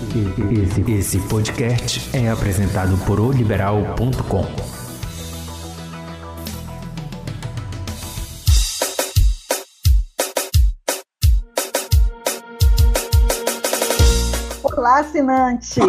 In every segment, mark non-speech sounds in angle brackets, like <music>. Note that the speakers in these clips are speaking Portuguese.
Esse, esse podcast é apresentado por oliberal.com. Olá, assinante!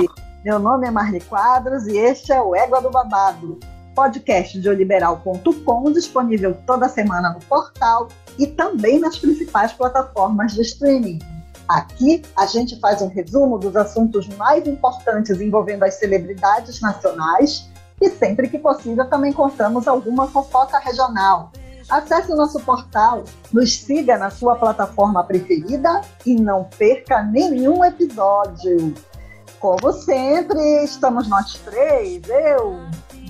Meu nome é Marli Quadros e este é o Égua do Babado, podcast de oliberal.com, disponível toda semana no portal e também nas principais plataformas de streaming. Aqui a gente faz um resumo dos assuntos mais importantes envolvendo as celebridades nacionais e sempre que possível também contamos alguma fofoca regional. Acesse o nosso portal, nos siga na sua plataforma preferida e não perca nenhum episódio. Como sempre, estamos nós três, eu,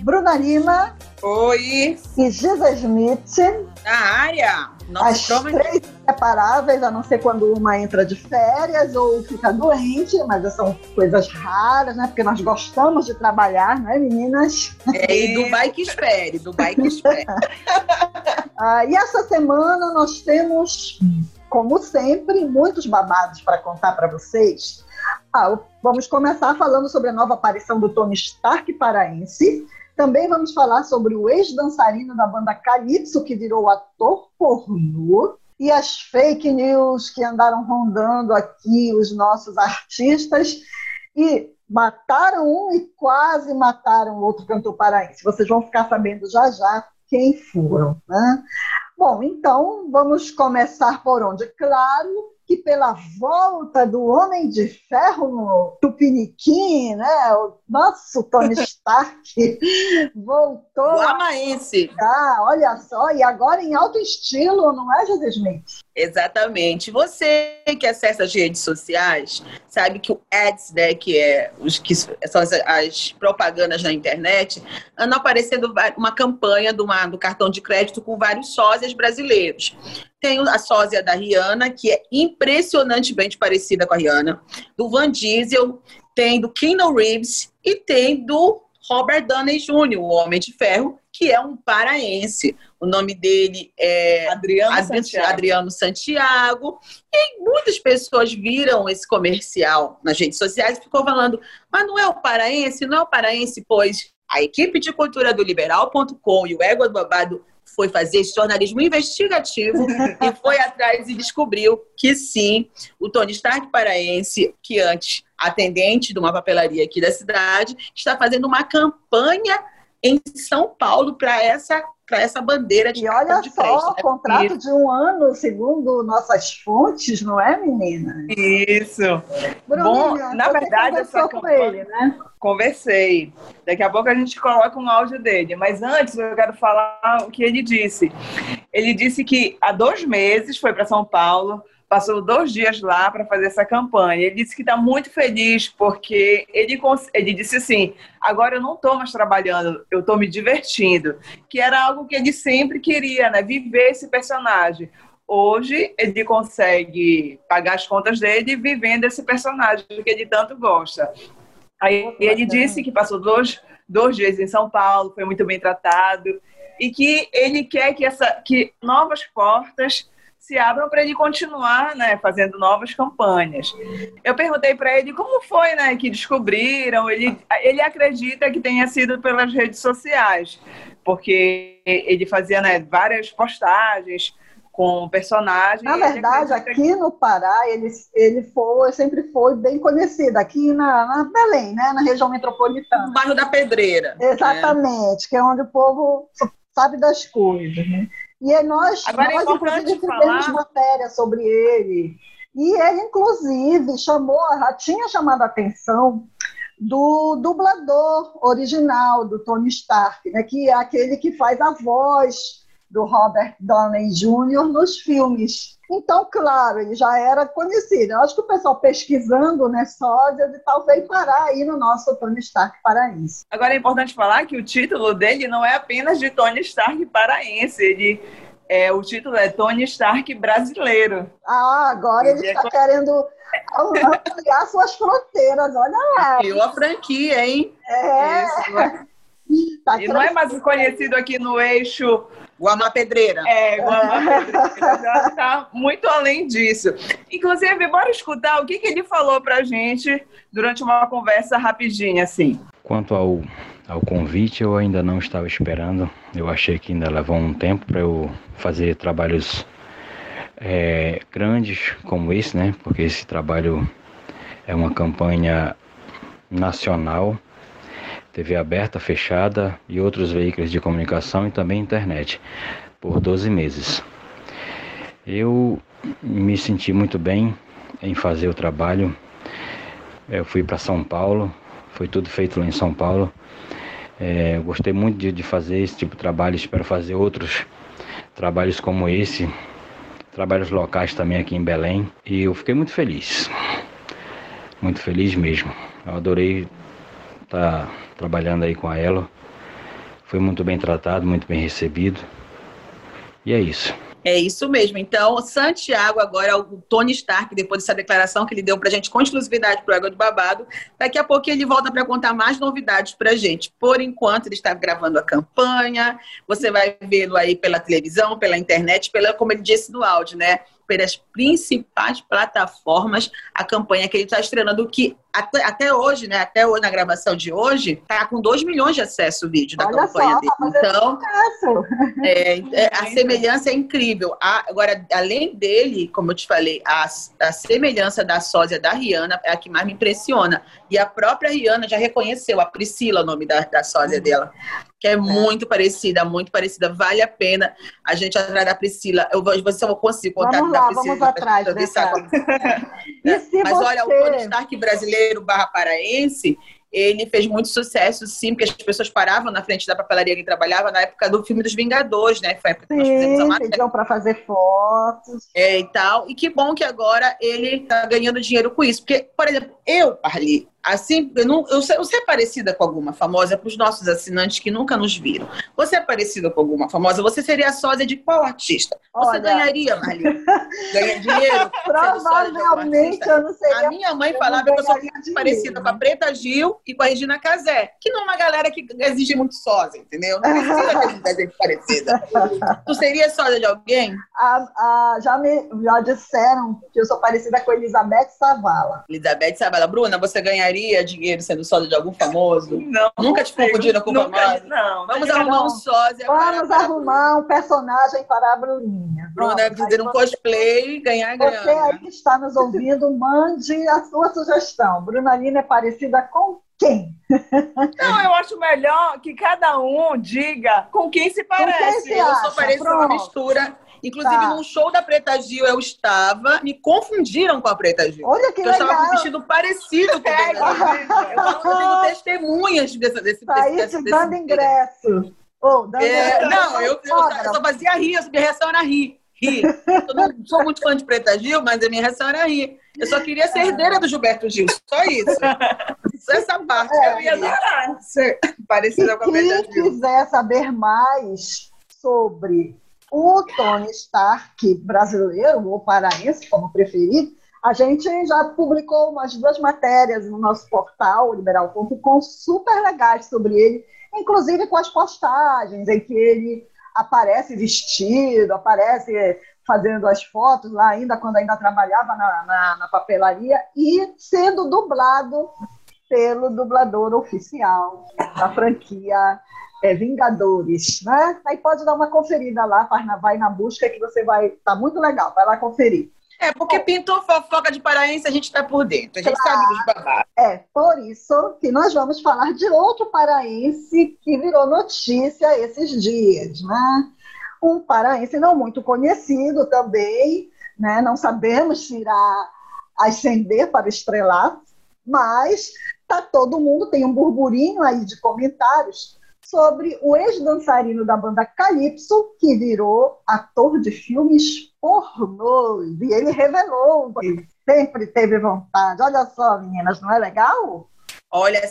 Bruna Lima. Oi. E Giza Smith. Na área. As três inseparáveis, a não ser quando uma entra de férias ou fica doente, mas são coisas raras, né? Porque nós gostamos de trabalhar, né, meninas? É, e do bike espere, do bike espere. <laughs> ah, e essa semana nós temos, como sempre, muitos babados para contar para vocês. Ah, vamos começar falando sobre a nova aparição do Tony Stark paraense, também vamos falar sobre o ex-dançarino da banda Calypso, que virou ator pornô, e as fake news que andaram rondando aqui os nossos artistas e mataram um e quase mataram outro cantor paraense. Vocês vão ficar sabendo já já quem foram. Né? Bom, então vamos começar por onde? Claro que pela volta do Homem de Ferro no Tupiniquim, né? O nosso Tony Stark <laughs> voltou. Lamaense. Ah, olha só, e agora em alto estilo, não é, José Smith? Exatamente. Você que acessa as redes sociais sabe que o ads, né, que é os que são as, as propagandas na internet, andam aparecendo uma campanha do, uma, do cartão de crédito com vários sósias brasileiros. Tem a sósia da Rihanna, que é impressionantemente parecida com a Rihanna, do Van Diesel, tem do Keanu Reeves e tem do Robert Downey Jr., o Homem de Ferro, que é um paraense. O nome dele é Adriano, Santiago. Adriano Santiago. E muitas pessoas viram esse comercial nas redes sociais e ficou falando, mas não é o paraense? Não é o paraense, pois a equipe de cultura do Liberal.com e o Égua do Babado foi fazer esse jornalismo investigativo e foi atrás e descobriu que sim, o Tony Stark paraense, que antes atendente de uma papelaria aqui da cidade, está fazendo uma campanha em São Paulo para essa para essa bandeira de E olha de só, crédito, né? contrato de um ano, segundo nossas fontes, não é, menina? Isso. Bom, na verdade, essa conversou com ele, né? Conversei. Daqui a pouco a gente coloca um áudio dele. Mas antes eu quero falar o que ele disse. Ele disse que há dois meses foi para São Paulo, passou dois dias lá para fazer essa campanha. Ele disse que está muito feliz porque ele, ele disse assim: agora eu não estou mais trabalhando, eu estou me divertindo. Que era algo que ele sempre queria, né? Viver esse personagem. Hoje ele consegue pagar as contas dele vivendo esse personagem que ele tanto gosta. Aí ele disse que passou dois, dois dias em São Paulo, foi muito bem tratado e que ele quer que, essa, que novas portas se abram para ele continuar né, fazendo novas campanhas. Eu perguntei para ele como foi né, que descobriram. Ele, ele acredita que tenha sido pelas redes sociais, porque ele fazia né, várias postagens com personagens. Na verdade, aqui no Pará, ele, ele foi, sempre foi bem conhecido, aqui na, na Belém, né? na região metropolitana. No bairro da Pedreira. né? Exatamente, que é onde o povo sabe das coisas. Né? E aí nós, Agora é nós importante inclusive, fizemos falar- matéria sobre ele. E ele, inclusive, chamou, tinha chamado a atenção do dublador original do Tony Stark, né? que é aquele que faz a voz do Robert Downey Jr. nos filmes. Então, claro, ele já era conhecido. Eu acho que o pessoal pesquisando, né, sósias e tal, veio parar aí no nosso Tony Stark paraense. Agora é importante falar que o título dele não é apenas de Tony Stark paraense, ele é, o título é Tony Stark brasileiro. Ah, agora ele Ele é está co- querendo ampliar suas fronteiras, olha lá. Criou a franquia, hein? É, Isso. tá E não é mais conhecido aqui no eixo igual uma pedreira. É, igual uma pedreira. Já está muito além disso. Inclusive, bora escutar o que, que ele falou para a gente durante uma conversa rapidinha, assim. Quanto ao, ao convite, eu ainda não estava esperando. Eu achei que ainda levou um tempo para eu fazer trabalhos é, grandes como esse, né? Porque esse trabalho é uma campanha nacional, TV aberta, fechada e outros veículos de comunicação e também internet, por 12 meses. Eu me senti muito bem em fazer o trabalho. Eu fui para São Paulo, foi tudo feito lá em São Paulo. É, gostei muito de, de fazer esse tipo de trabalho, espero fazer outros trabalhos como esse, trabalhos locais também aqui em Belém. E eu fiquei muito feliz, muito feliz mesmo. Eu adorei estar tá trabalhando aí com a Elo. Foi muito bem tratado, muito bem recebido. E é isso. É isso mesmo. Então, Santiago, agora, o Tony Stark, depois dessa declaração que ele deu para a gente com exclusividade para o Água do Babado, daqui a pouco ele volta para contar mais novidades para a gente. Por enquanto, ele está gravando a campanha, você vai vê-lo aí pela televisão, pela internet, pela, como ele disse no áudio, né? Pelas principais plataformas a campanha que ele está estreando, que até, até, hoje, né? Até hoje, na gravação de hoje, tá com 2 milhões de acessos o vídeo da Olha campanha só, dele. Então, é, é, a semelhança é incrível. A, agora, além dele, como eu te falei, a, a semelhança da sósia da Rihanna é a que mais me impressiona. E a própria Rihanna já reconheceu, a Priscila, o nome da, da sósia dela que é, é, muito parecida, muito parecida. Vale a pena a gente atrás da Priscila. Eu vou, você eu consigo contar vamos lá, da Priscila. Vamos atrás, né, <laughs> Mas você... olha, o Tony Stark brasileiro barra paraense, ele fez muito sucesso, sim, porque as pessoas paravam na frente da papelaria que trabalhava na época do filme dos Vingadores, né? Foi a época que nós fizemos para fazer fotos. É, e tal. E que bom que agora ele tá ganhando dinheiro com isso. Porque, por exemplo, eu, Parli, Assim, eu, não, eu, você é parecida com alguma famosa para os nossos assinantes que nunca nos viram. Você é parecida com alguma famosa? Você seria a sósia de qual artista? Você Olha... ganharia, Marli? <laughs> Ganha dinheiro? Provavelmente eu não seria. A minha mãe falava que eu sou muito parecida com a Preta Gil e com a Regina Casé, que não é uma galera que exige muito sósia, entendeu? Não precisa ter parecida. tu seria sósia de alguém? já me já disseram que eu sou parecida com Elizabeth Savala. Elizabeth Savala. Bruna, você ganharia ganharia dinheiro sendo sósia de algum famoso? Não. Nunca te confundiram com nunca, famoso? Não. Vamos arrumar um sósia Vamos para, arrumar um personagem para a Bruninha. Bruna deve fazer um cosplay e ganhar grana. Você aí que está nos ouvindo, mande a sua sugestão. Bruna Lina é parecida com quem? Não, eu acho melhor que cada um diga com quem se parece. Quem se eu sou parecida com uma mistura Inclusive, tá. num show da Preta Gil eu estava, me confundiram com a Preta Gil. Olha que legal. Eu estava com um vestido parecido com a Preta Gil. Eu, tenho testemunhas desse, desse, tá desse, desse, desse dando ingresso. Oh, dando é, Não, eu, eu, eu, só fazia rir, a minha reação era rir. Rir. Eu não sou muito fã de Preta Gil, mas a minha reação era rir. Eu só queria ser herdeira do Gilberto Gil, só isso. Só essa parte é, eu ia adorar ser parecida com a Preta Gil. Quem quiser saber mais sobre o Tony Stark brasileiro, ou paraense, como preferir, a gente já publicou umas duas matérias no nosso portal, liberal.com, super legais sobre ele, inclusive com as postagens em que ele aparece vestido, aparece fazendo as fotos lá ainda, quando ainda trabalhava na, na, na papelaria, e sendo dublado pelo dublador oficial da franquia é, Vingadores, né? Aí pode dar uma conferida lá, vai na busca que você vai, tá muito legal, vai lá conferir. É, porque pintou fofoca de paraense, a gente está por dentro, a gente claro. sabe dos babados. É, por isso que nós vamos falar de outro paraense que virou notícia esses dias, né? Um paraense não muito conhecido também, né? Não sabemos se irá ascender para estrelar, mas tá todo mundo, tem um burburinho aí de comentários sobre o ex-dançarino da banda Calypso, que virou ator de filmes pornôs. E ele revelou que sempre teve vontade. Olha só, meninas, não é legal? Olha,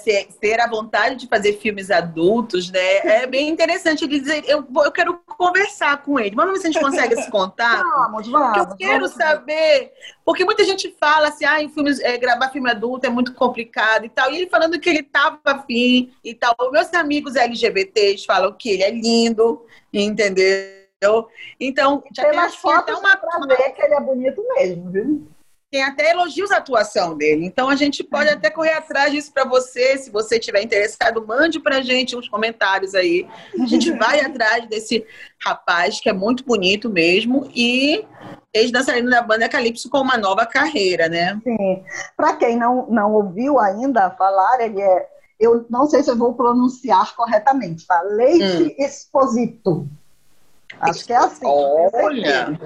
ter a vontade de fazer filmes adultos, né? É bem interessante ele dizer, eu, eu quero conversar com ele. Vamos ver se a gente consegue esse contato. Vamos, vamos. eu quero vamos. saber, porque muita gente fala assim, ah, em filmes, é, gravar filme adulto é muito complicado e tal. E ele falando que ele estava afim e tal. Meus amigos LGBTs falam que ele é lindo, entendeu? Então, já tem, fotos tem até uma... ver que ele é bonito mesmo, viu? Tem até elogios à atuação dele. Então a gente pode é. até correr atrás disso para você. Se você estiver interessado, mande para a gente uns comentários aí. A gente vai atrás desse rapaz que é muito bonito mesmo e ex-dançarino da banda Calypso com uma nova carreira, né? Sim. Para quem não, não ouviu ainda falar, ele é. Eu não sei se eu vou pronunciar corretamente, tá? Leite hum. Exposito. Acho que é assim. Olha!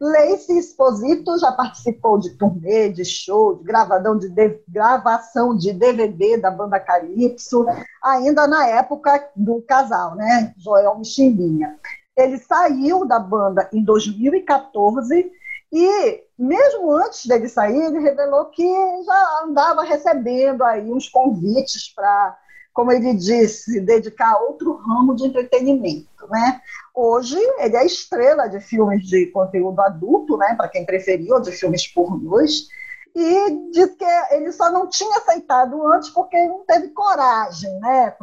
Leice Exposito já participou de turnê, de show, de, gravadão de, de gravação de DVD da banda Calypso, ainda na época do casal, né? Joel Michimbinha. Ele saiu da banda em 2014 e, mesmo antes dele sair, ele revelou que já andava recebendo aí uns convites para como ele disse, dedicar a outro ramo de entretenimento, né? Hoje ele é estrela de filmes de conteúdo adulto, né? Para quem preferiu, de filmes pornôs, e diz que ele só não tinha aceitado antes porque não teve coragem, né?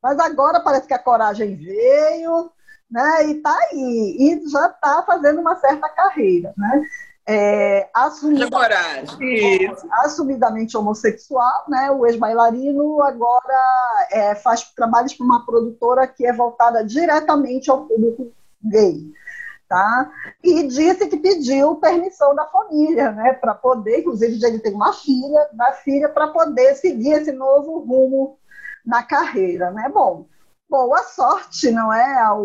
Mas agora parece que a coragem veio, né? E está aí, e já está fazendo uma certa carreira, né? É, assumidamente homossexual, né? O ex-bailarino agora é, faz trabalhos para uma produtora que é voltada diretamente ao público gay. Tá? E disse que pediu permissão da família, né, para poder, inclusive ele tem uma filha, da filha para poder seguir esse novo rumo na carreira, né? Bom, boa sorte, não é, ao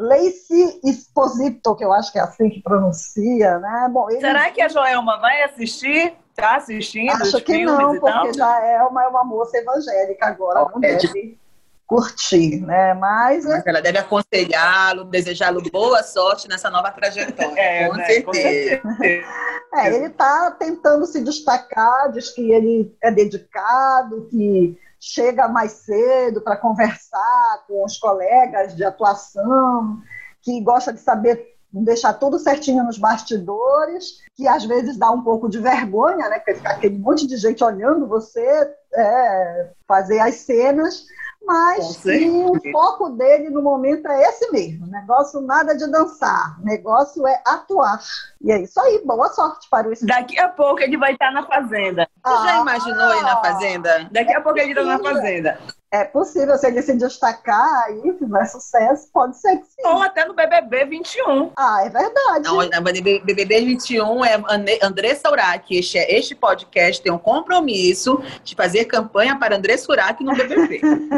Lacey Exposito, que eu acho que é assim que pronuncia, né? Bom, ele... Será que a Joelma vai assistir? Está assistindo? Acho que não, porque já é uma, uma moça evangélica agora, oh, não é deve curtir, né? Mas, Mas ela deve aconselhá-lo, desejá-lo boa sorte nessa nova trajetória, é, com, né? certeza. com certeza. É, ele está tentando se destacar, diz que ele é dedicado, que chega mais cedo para conversar com os colegas de atuação, que gosta de saber deixar tudo certinho nos bastidores, que às vezes dá um pouco de vergonha, né? Porque fica aquele monte de gente olhando você é, fazer as cenas, mas o foco dele no momento é esse mesmo. negócio nada de dançar, negócio é atuar. E é isso aí, boa sorte para o Daqui a pouco ele vai estar na fazenda. Você ah, já imaginou ir na fazenda? Daqui a pouco ele está na fazenda. É possível, se ele se destacar aí, fizer sucesso, pode ser que sim. Ou até no BBB 21. Ah, é verdade. Não, BBB 21 é André Urach. Este, este podcast tem um compromisso de fazer campanha para André Urach no BBB. <laughs>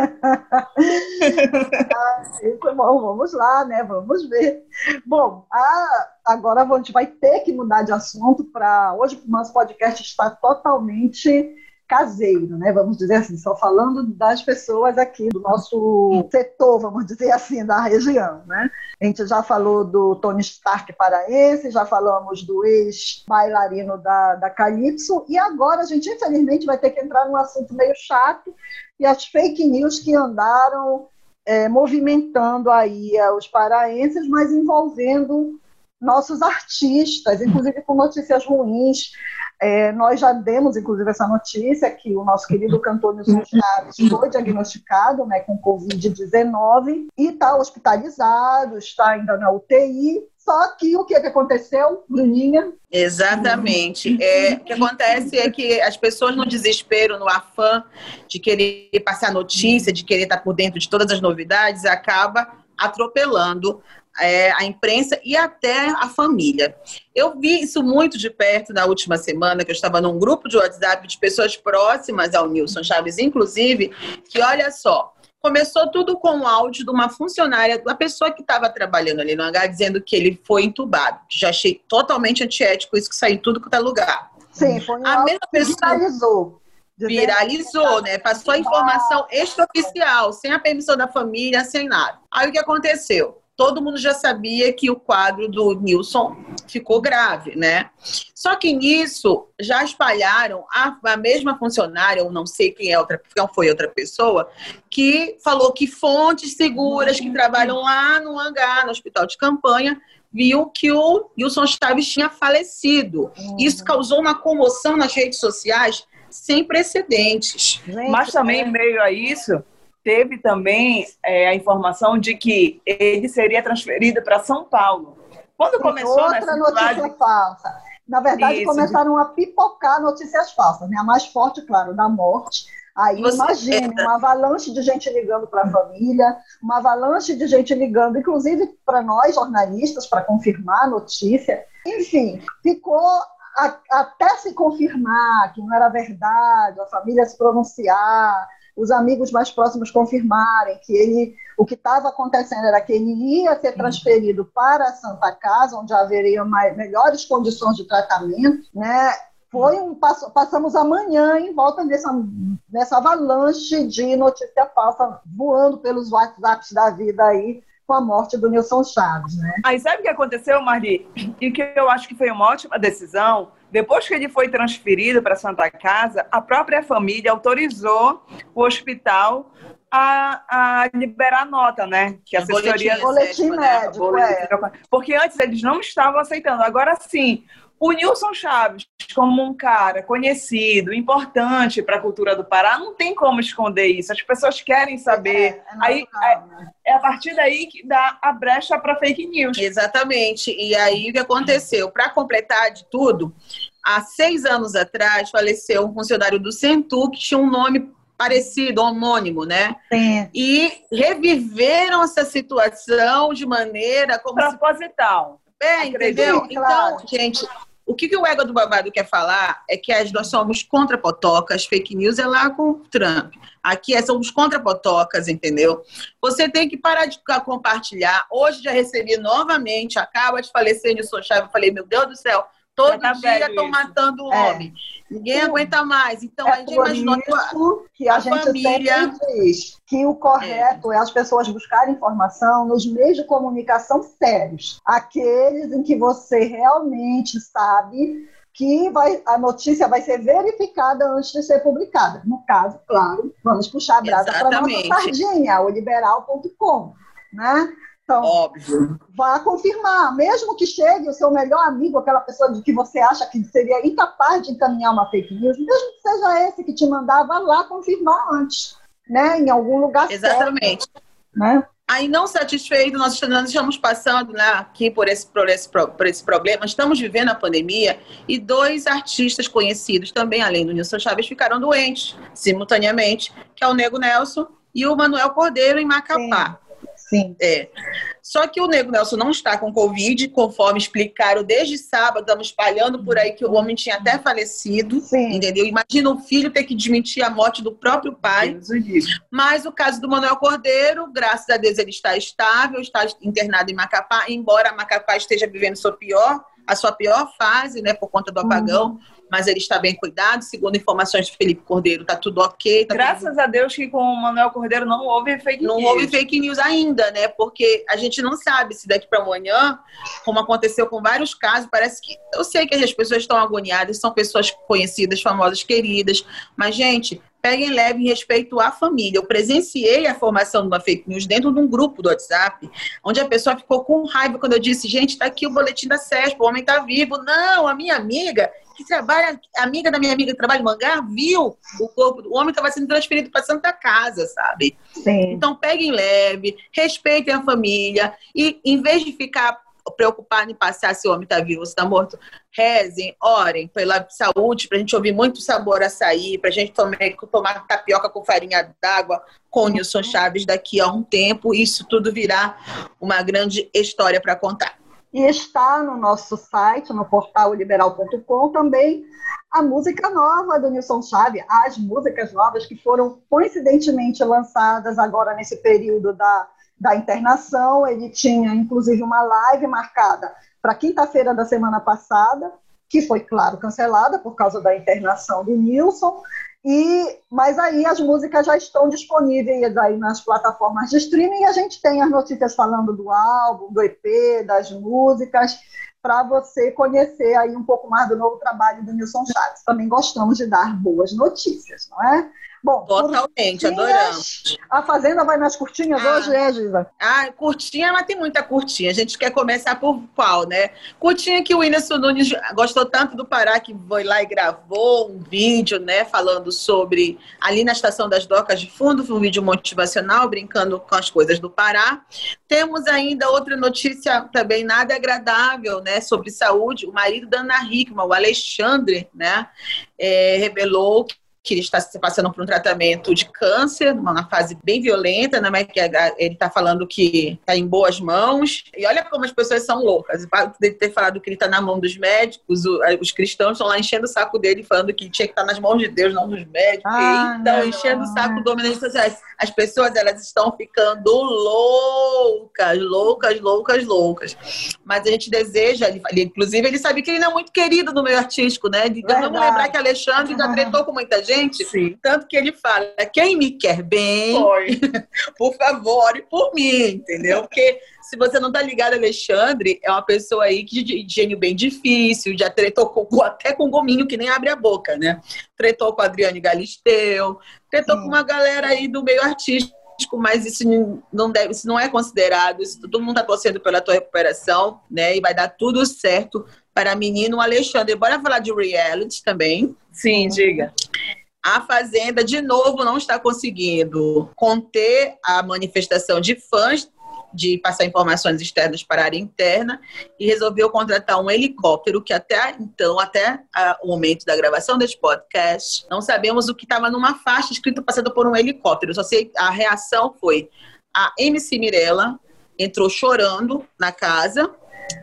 ah, isso é bom, vamos lá, né? Vamos ver. Bom, a, agora a gente vai ter que mudar de assunto para. Hoje o nosso podcast está totalmente caseiro, né? Vamos dizer assim, só falando das pessoas aqui do nosso setor, vamos dizer assim, da região, né? A gente já falou do Tony Stark paraense, já falamos do ex-bailarino da, da Calypso, e agora a gente, infelizmente, vai ter que entrar num assunto meio chato, e as fake news que andaram é, movimentando aí é, os paraenses, mas envolvendo nossos artistas, inclusive com notícias ruins. É, nós já demos, inclusive, essa notícia que o nosso querido cantor Nilson Chaves foi diagnosticado né, com Covid-19 e está hospitalizado, está ainda na UTI. Só que o que, que aconteceu, Bruninha? Exatamente. É, o que acontece é que as pessoas no desespero, no afã de querer passar notícia, de querer estar por dentro de todas as novidades, acaba atropelando é, a imprensa e até a família. Eu vi isso muito de perto na última semana, que eu estava num grupo de WhatsApp de pessoas próximas ao Nilson Chaves, inclusive, que olha só, começou tudo com o áudio de uma funcionária, uma pessoa que estava trabalhando ali no hangar, dizendo que ele foi entubado. Já achei totalmente antiético isso que saiu tudo que é lugar. Sim, foi um a mesma pessoa viralizou. Viralizou, né? Passou a informação extraoficial, sem a permissão da família, sem nada. Aí o que aconteceu? Todo mundo já sabia que o quadro do Nilson ficou grave, né? Só que nisso já espalharam a, a mesma funcionária, ou não sei quem é outra, quem foi outra pessoa, que falou que fontes seguras que trabalham lá no hangar, no hospital de campanha, viu que o Nilson Chaves tinha falecido. Isso causou uma comoção nas redes sociais sem precedentes. Mas também, em meio a isso, teve também é, a informação de que ele seria transferido para São Paulo. Quando começou outra notícia falsa. Na verdade, Isso. começaram a pipocar notícias falsas. Né? A mais forte, claro, da morte. Aí Você... imagine uma avalanche de gente ligando para a família, uma avalanche de gente ligando, inclusive para nós jornalistas, para confirmar a notícia. Enfim, ficou a, até se confirmar que não era verdade, a família se pronunciar, os amigos mais próximos confirmarem que ele, o que estava acontecendo era que ele ia ser transferido para a Santa Casa, onde haveria mais, melhores condições de tratamento, né? Foi um passamos amanhã em volta dessa, dessa avalanche de notícia falsa voando pelos WhatsApps da vida aí com a morte do Nilson Chaves, né? Aí sabe o que aconteceu, Marli? E que eu acho que foi uma ótima decisão depois que ele foi transferido para Santa Casa, a própria família autorizou o hospital a, a liberar nota, né? Que a assessoria. Boletim médico, né? médico é. Porque antes eles não estavam aceitando. Agora sim, o Nilson Chaves, como um cara conhecido, importante para a cultura do Pará, não tem como esconder isso. As pessoas querem saber. É, é aí é, né? é, a partir daí que dá a brecha para fake news. Exatamente. E aí o que aconteceu? Para completar de tudo, há seis anos atrás faleceu um funcionário do Centu que tinha um nome parecido, homônimo, né? Sim. E reviveram essa situação de maneira como proposital. Se... É, entendeu? Então, gente, o que, que o ego do babado quer falar é que nós somos contra potocas, fake news é lá com o Trump. Aqui é, somos contra potocas, entendeu? Você tem que parar de compartilhar. Hoje já recebi novamente, acaba de falecer Nilson Chaves, eu falei, meu Deus do céu, todo tá dia estão matando o é. homem. Ninguém Sim. aguenta mais. Então, é a gente imaginou isso que a, a gente família... sempre diz que o correto é. é. as pessoas buscarem informação nos meios de comunicação sérios. Aqueles em que você realmente sabe que vai, a notícia vai ser verificada antes de ser publicada. No caso, claro, vamos puxar a brasa para a nossa sardinha, o liberal.com. Né? Então, Óbvio. vá confirmar, mesmo que chegue o seu melhor amigo, aquela pessoa de que você acha que seria incapaz de encaminhar uma fake news, mesmo que seja esse que te mandar, vá lá confirmar antes, né? Em algum lugar Exatamente. Certo, né? Aí, não satisfeito, nós estamos passando né, aqui por esse, por, esse, por esse problema, estamos vivendo a pandemia e dois artistas conhecidos, também além do Nilson Chaves, ficaram doentes simultaneamente, que é o Nego Nelson e o Manuel Cordeiro em Macapá. Sim. Sim. É. Só que o Nego Nelson não está com Covid, conforme explicaram desde sábado, estamos espalhando por aí que o homem tinha até falecido. Sim. Entendeu? Imagina o filho ter que desmentir a morte do próprio pai. Mas o caso do Manuel Cordeiro, graças a Deus, ele está estável, está internado em Macapá, embora Macapá esteja vivendo sua pior, a sua pior fase, né, por conta do apagão. Uhum mas ele está bem cuidado. Segundo informações de Felipe Cordeiro, está tudo ok. Tá Graças tudo... a Deus que com o Manuel Cordeiro não houve fake não news. Não houve fake news ainda, né? Porque a gente não sabe se daqui para amanhã, como aconteceu com vários casos, parece que. Eu sei que as pessoas estão agoniadas, são pessoas conhecidas, famosas, queridas, mas, gente, peguem leve em respeito à família. Eu presenciei a formação de uma fake news dentro de um grupo do WhatsApp, onde a pessoa ficou com raiva quando eu disse, gente, está aqui o boletim da SESP, o homem está vivo. Não, a minha amiga que trabalha, amiga da minha amiga que trabalha em Mangá, viu o corpo do homem estava sendo transferido para Santa Casa, sabe? Sim. Então peguem leve, respeitem a família e em vez de ficar preocupado em passar se o homem está vivo ou se está morto, rezem, orem pela saúde, para a gente ouvir muito sabor açaí, para a gente tomar, tomar tapioca com farinha d'água com Nilson Chaves daqui a um tempo, isso tudo virá uma grande história para contar. E está no nosso site, no portal liberal.com, também a música nova do Nilson Chaves, as músicas novas que foram coincidentemente lançadas agora nesse período da, da internação. Ele tinha, inclusive, uma live marcada para quinta-feira da semana passada, que foi, claro, cancelada por causa da internação do Nilson. E, mas aí as músicas já estão disponíveis aí nas plataformas de streaming e a gente tem as notícias falando do álbum, do EP, das músicas. Para você conhecer aí um pouco mais do novo trabalho do Nilson Chaves. Também gostamos de dar boas notícias, não é? Bom, totalmente, adoramos. A Fazenda vai nas curtinhas ah, hoje, é, Giza? Ah, curtinha, mas tem muita curtinha. A gente quer começar por qual, né? Curtinha que o Whindersson Nunes gostou tanto do Pará que foi lá e gravou um vídeo, né, falando sobre ali na estação das docas de fundo, foi um vídeo motivacional, brincando com as coisas do Pará. Temos ainda outra notícia também nada agradável, né, sobre saúde. O marido da Ana Hickman, o Alexandre, né, é, revelou que ele está se passando por um tratamento de câncer, numa fase bem violenta, né? Mas que ele está falando que está em boas mãos. E olha como as pessoas são loucas. Dele ter falado que ele está na mão dos médicos, os cristãos estão lá enchendo o saco dele, falando que tinha que estar tá nas mãos de Deus, não dos médicos. Ah, então, enchendo o saco do homem nas redes sociais. As pessoas, elas estão ficando loucas, loucas, loucas, loucas. Mas a gente deseja, ele, inclusive, ele sabe que ele não é muito querido no meio artístico, né? Então, vamos lembrar que Alexandre já tretou com muita gente Sim. tanto que ele fala: quem me quer bem, <laughs> por favor, ore por mim, entendeu? Porque se você não tá ligado, Alexandre é uma pessoa aí que de gênio bem difícil, já tretou com, até com gominho que nem abre a boca, né? Tretou com a Adriane Galisteu, tretou Sim. com uma galera aí do meio artístico mas isso não deve, isso não é considerado. Isso, todo mundo está torcendo pela tua recuperação, né? E vai dar tudo certo para menino Alexandre. Bora falar de reality também. Sim, diga. A Fazenda, de novo, não está conseguindo conter a manifestação de fãs de passar informações externas para a área interna e resolveu contratar um helicóptero que até então, até o momento da gravação deste podcast, não sabemos o que estava numa faixa escrita passando por um helicóptero. Só sei a reação foi a MC Mirella entrou chorando na casa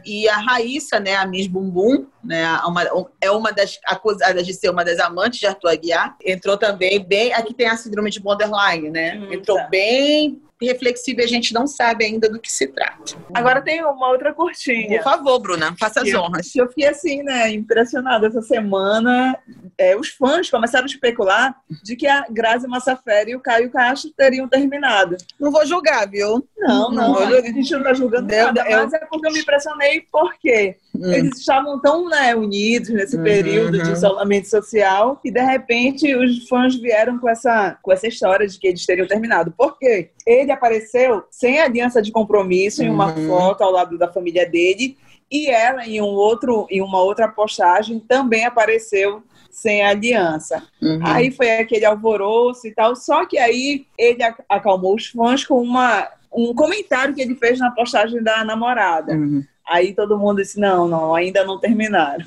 e a Raíssa, né, a Miss Bumbum, né, uma, é uma das acusadas de ser uma das amantes de Arthur Aguiar, entrou também bem. Aqui tem a síndrome de borderline, né? Hum, entrou tá. bem reflexiva e a gente não sabe ainda do que se trata. Agora tem uma outra curtinha. Por favor, Bruna, faça as honras. Eu, eu fiquei assim, né, impressionada essa semana. É, os fãs começaram a especular de que a Grazi Massafera e o Caio Castro teriam terminado. Não vou julgar, viu? Não, não, não a gente não tá julgando Deu, nada, eu... mas é porque eu me impressionei porque hum. eles estavam tão né, unidos nesse uhum, período uhum. de isolamento social e de repente os fãs vieram com essa, com essa história de que eles teriam terminado. Por quê? Ele apareceu sem aliança de compromisso em uma uhum. foto ao lado da família dele e ela em um outro em uma outra postagem também apareceu sem aliança. Uhum. Aí foi aquele alvoroço e tal, só que aí ele acalmou os fãs com uma, um comentário que ele fez na postagem da namorada. Uhum. Aí todo mundo disse: não, não, ainda não terminaram.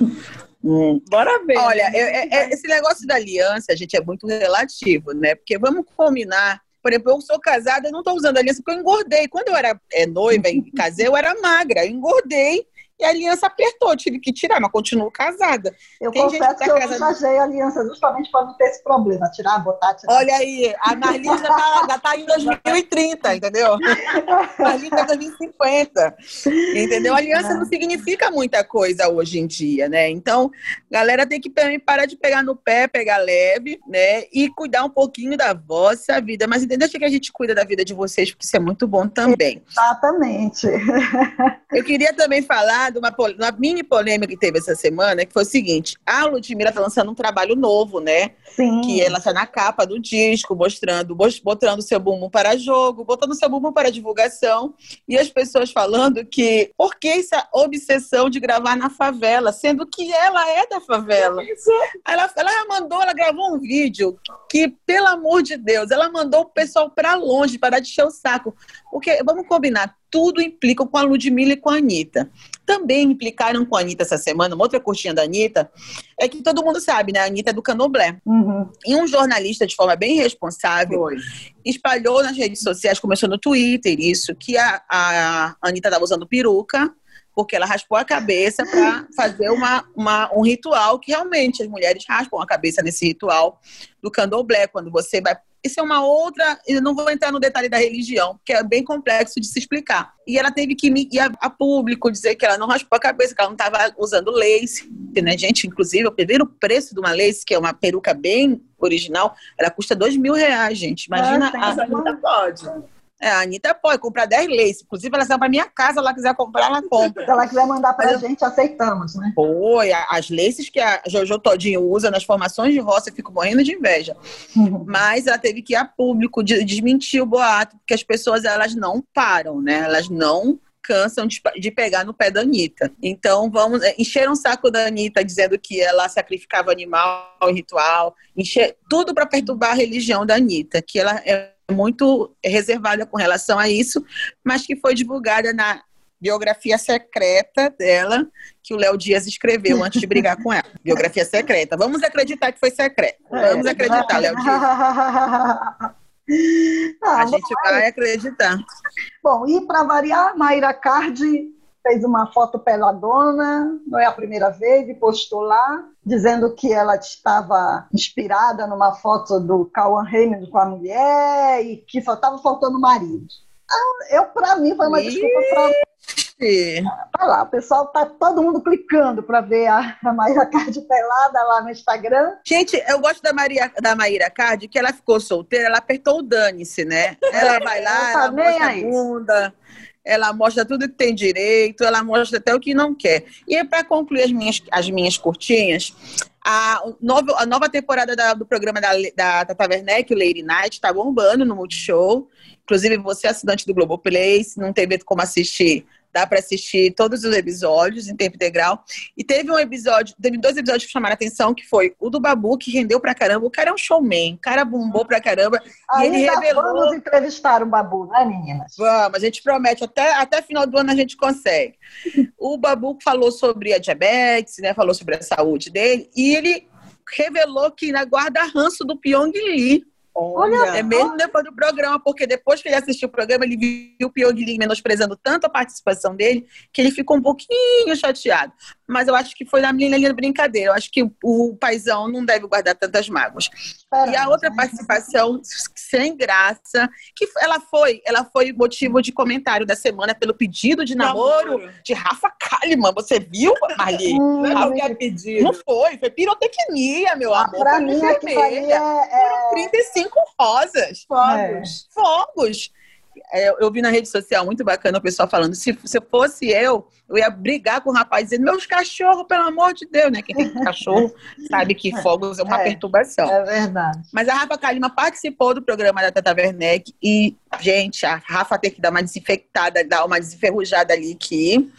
Hum. Bora ver. Olha, eu, é, é, esse negócio da aliança, gente, é muito relativo, né? Porque vamos combinar. Por exemplo, eu sou casada, eu não estou usando aliança porque eu engordei. Quando eu era é, noiva e casei, eu era magra, eu engordei e a aliança apertou, tive que tirar, mas continuo casada. Eu Tem confesso que, que eu casei a aliança justamente para não ter esse problema, tirar, botar, tirar. Olha aí, a Marlene já está tá em 2030, entendeu? Marlene está em 2050, entendeu? A aliança não significa muita coisa hoje em dia, né? Então, galera tem que também parar de pegar no pé, pegar leve, né? E cuidar um pouquinho da vossa vida. Mas entendeu? que a gente cuida da vida de vocês, porque isso é muito bom também. Exatamente. <laughs> Eu queria também falar de uma, uma mini polêmica que teve essa semana, que foi o seguinte: a Ludmilla está lançando um trabalho novo, né? Sim. Que ela está na capa do disco, mostrando, botando seu bumbum para jogo, botando seu bumbum para divulgação. E as pessoas falando que por que essa obsessão de gravar na favela, sendo que ela é da favela? Ela, ela mandou, ela gravou um vídeo que, pelo amor de Deus, ela mandou o pessoal para longe, para de encher o saco. Porque, vamos combinar, tudo implica com a Ludmilla e com a Anitta. Também implicaram com a Anitta essa semana, uma outra curtinha da Anitta, é que todo mundo sabe, né? A Anitta é do Canoblé. Uhum. E um jornalista, de forma bem responsável, Foi. espalhou nas redes sociais, começou no Twitter, isso, que a, a Anitta estava usando peruca, porque ela raspou a cabeça para fazer uma, uma, um ritual que realmente as mulheres raspam a cabeça nesse ritual do candomblé, quando você vai isso é uma outra. Eu não vou entrar no detalhe da religião, que é bem complexo de se explicar. E ela teve que ir a, a público dizer que ela não raspou a cabeça, que ela não estava usando lace. Né, gente, inclusive, eu ver o preço de uma lace, que é uma peruca bem original, ela custa dois mil reais, gente. Imagina. Ah, a... pode. É, a Anitta pode comprar 10 lace. Inclusive, ela sai para minha casa, se ela quiser comprar, ela compra. Se ela quiser mandar para a gente, aceitamos, né? Foi, as laces que a Jojo Todinho usa nas formações de roça, eu fico morrendo de inveja. Uhum. Mas ela teve que ir a público desmentir o boato, porque as pessoas, elas não param, né? Elas não cansam de, de, pegar no pé da Anitta. Então, vamos é, encher um saco da Anitta dizendo que ela sacrificava animal ritual, encher tudo para perturbar a religião da Anitta, que ela é muito reservada com relação a isso, mas que foi divulgada na biografia secreta dela, que o Léo Dias escreveu antes de brigar com ela. <laughs> Biografia secreta. Vamos acreditar que foi secreta. Vamos acreditar, Léo Dias. Ah, a gente vai acreditar. Bom, e para variar, Mayra Cardi fez uma foto peladona, não é a primeira vez, e postou lá, dizendo que ela estava inspirada numa foto do Cauan Raymond com a mulher e que só estava faltando o marido. Ah, eu, para mim, foi uma desculpa para Olha lá, o pessoal tá todo mundo clicando para ver a, a Maíra Card pelada lá no Instagram. Gente, eu gosto da, Maria, da Maíra Card, que ela ficou solteira, ela apertou o dane-se, né? Ela <laughs> vai lá, ela mostra a bunda, ela mostra tudo que tem direito, ela mostra até o que não quer. E para concluir as minhas, as minhas curtinhas, a nova, a nova temporada da, do programa da, da Tata Werneck, o Lady Night, tá bombando no Multishow. Inclusive, você, assinante do Globoplay, se não teve como assistir, Dá para assistir todos os episódios em tempo integral. E teve um episódio, teve dois episódios que chamaram a atenção, que foi o do Babu, que rendeu pra caramba. O cara é um showman, o cara bombou pra caramba. e ele revelou. Vamos entrevistar o Babu, né, meninas? Vamos, a gente promete, até, até final do ano a gente consegue. o Babu falou sobre a diabetes, né? Falou sobre a saúde dele, e ele revelou que na guarda ranço do Pyong Lee. Olha, é mesmo depois do programa, porque depois que ele assistiu o programa, ele viu o Pyong Lee menosprezando tanto a participação dele, que ele ficou um pouquinho chateado mas eu acho que foi na linha de brincadeira. Eu acho que o paizão não deve guardar tantas mágoas. e a outra participação sem graça, que ela foi, ela foi motivo de comentário da semana pelo pedido de namoro, namoro. de Rafa Kalimann. Você viu, Marli? <laughs> Hum, não, é pedido. não foi, foi pirotecnia, meu ah, amor. Pra mim, vermelha. É, é... 35 rosas. Fogos. É. Fogos. É, eu vi na rede social muito bacana o pessoal falando: se, se fosse eu, eu ia brigar com o rapaz dizendo: meus cachorros, pelo amor de Deus, né? Quem tem <laughs> cachorro sabe que fogos é uma é, perturbação. É verdade. Mas a Rafa Kalima participou do programa da Tata Werneck e, gente, a Rafa tem que dar uma desinfectada, dar uma desenferrujada ali que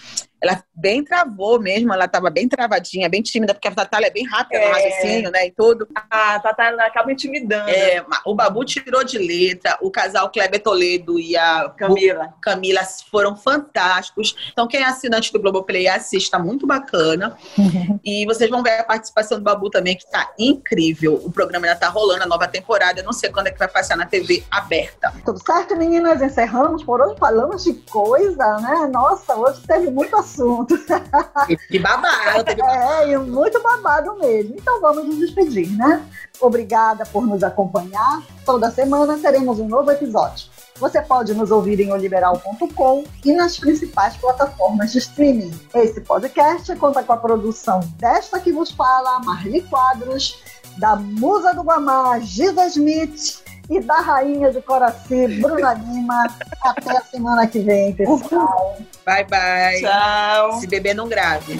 ela bem travou mesmo, ela estava bem travadinha, bem tímida, porque a Tatália é bem rápida é. no raciocínio, né, e tudo. A Tatália acaba intimidando. É, o Babu tirou de letra, o casal Kleber Toledo e a Camila. Camila foram fantásticos. Então, quem é assinante do Globoplay, assista, muito bacana. <laughs> e vocês vão ver a participação do Babu também, que está incrível. O programa ainda está rolando, a nova temporada, eu não sei quando é que vai passar na TV aberta. Tudo certo, meninas? Encerramos por hoje, falamos de coisa, né? Nossa, hoje teve muito assunto assunto. Que babado. <laughs> É, muito babado mesmo. Então vamos nos despedir, né? Obrigada por nos acompanhar. Toda semana teremos um novo episódio. Você pode nos ouvir em oliberal.com e nas principais plataformas de streaming. Esse podcast conta com a produção desta que vos fala, Marli Quadros, da Musa do Guamá, Giza Smith e da Rainha de Coraci, Bruna Lima. Até a semana que vem, pessoal. Bye, bye. Tchau. Se beber, não grave.